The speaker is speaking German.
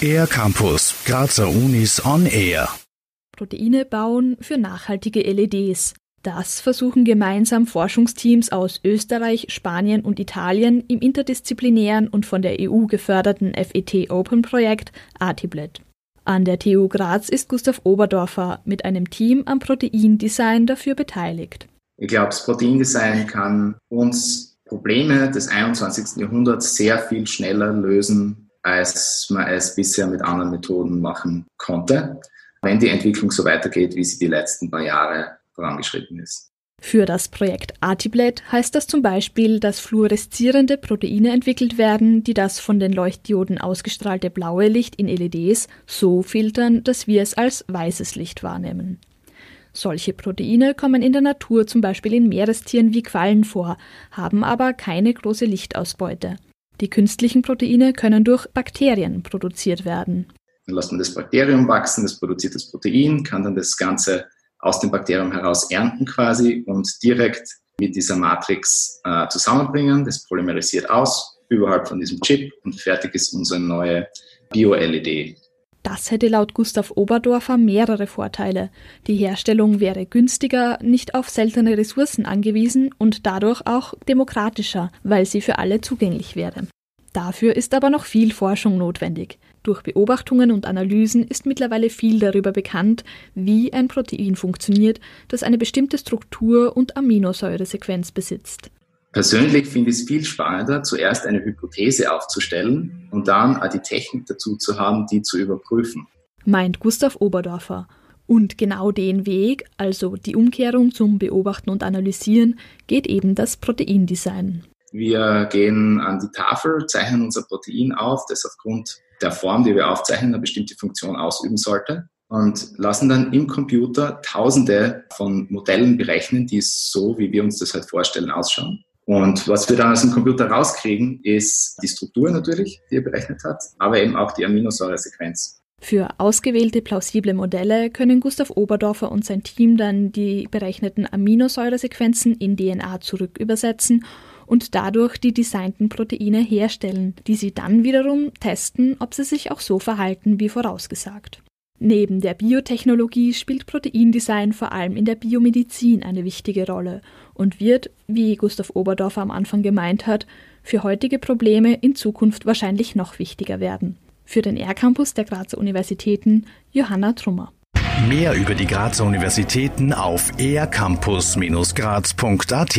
Air Campus, Grazer Unis on Air. Proteine bauen für nachhaltige LEDs. Das versuchen gemeinsam Forschungsteams aus Österreich, Spanien und Italien im interdisziplinären und von der EU geförderten FET Open Projekt Artiblet. An der TU Graz ist Gustav Oberdorfer mit einem Team am Proteindesign dafür beteiligt. Ich glaube, das Proteindesign kann uns Probleme des 21. Jahrhunderts sehr viel schneller lösen, als man es bisher mit anderen Methoden machen konnte, wenn die Entwicklung so weitergeht, wie sie die letzten paar Jahre vorangeschritten ist. Für das Projekt Artiblet heißt das zum Beispiel, dass fluoreszierende Proteine entwickelt werden, die das von den Leuchtdioden ausgestrahlte blaue Licht in LEDs so filtern, dass wir es als weißes Licht wahrnehmen. Solche Proteine kommen in der Natur zum Beispiel in Meerestieren wie Quallen vor, haben aber keine große Lichtausbeute. Die künstlichen Proteine können durch Bakterien produziert werden. Dann lässt man das Bakterium wachsen, das produziert das Protein, kann dann das Ganze aus dem Bakterium heraus ernten quasi und direkt mit dieser Matrix äh, zusammenbringen. Das polymerisiert aus überhalb von diesem Chip und fertig ist unsere neue Bio-LED. Das hätte laut Gustav Oberdorfer mehrere Vorteile. Die Herstellung wäre günstiger, nicht auf seltene Ressourcen angewiesen und dadurch auch demokratischer, weil sie für alle zugänglich wäre. Dafür ist aber noch viel Forschung notwendig. Durch Beobachtungen und Analysen ist mittlerweile viel darüber bekannt, wie ein Protein funktioniert, das eine bestimmte Struktur und Aminosäuresequenz besitzt. Persönlich finde ich es viel spannender, zuerst eine Hypothese aufzustellen und dann die Technik dazu zu haben, die zu überprüfen. Meint Gustav Oberdorfer. Und genau den Weg, also die Umkehrung zum Beobachten und Analysieren, geht eben das Proteindesign. Wir gehen an die Tafel, zeichnen unser Protein auf, das aufgrund der Form, die wir aufzeichnen, eine bestimmte Funktion ausüben sollte und lassen dann im Computer Tausende von Modellen berechnen, die so, wie wir uns das halt vorstellen, ausschauen. Und was wir dann aus dem Computer rauskriegen, ist die Struktur natürlich, die er berechnet hat, aber eben auch die Aminosäuresequenz. Für ausgewählte plausible Modelle können Gustav Oberdorfer und sein Team dann die berechneten Aminosäuresequenzen in DNA zurückübersetzen und dadurch die designten Proteine herstellen, die sie dann wiederum testen, ob sie sich auch so verhalten wie vorausgesagt. Neben der Biotechnologie spielt Proteindesign vor allem in der Biomedizin eine wichtige Rolle und wird, wie Gustav Oberdorfer am Anfang gemeint hat, für heutige Probleme in Zukunft wahrscheinlich noch wichtiger werden. Für den R-Campus der Grazer Universitäten Johanna Trummer. Mehr über die Grazer Universitäten auf ercampus-graz.at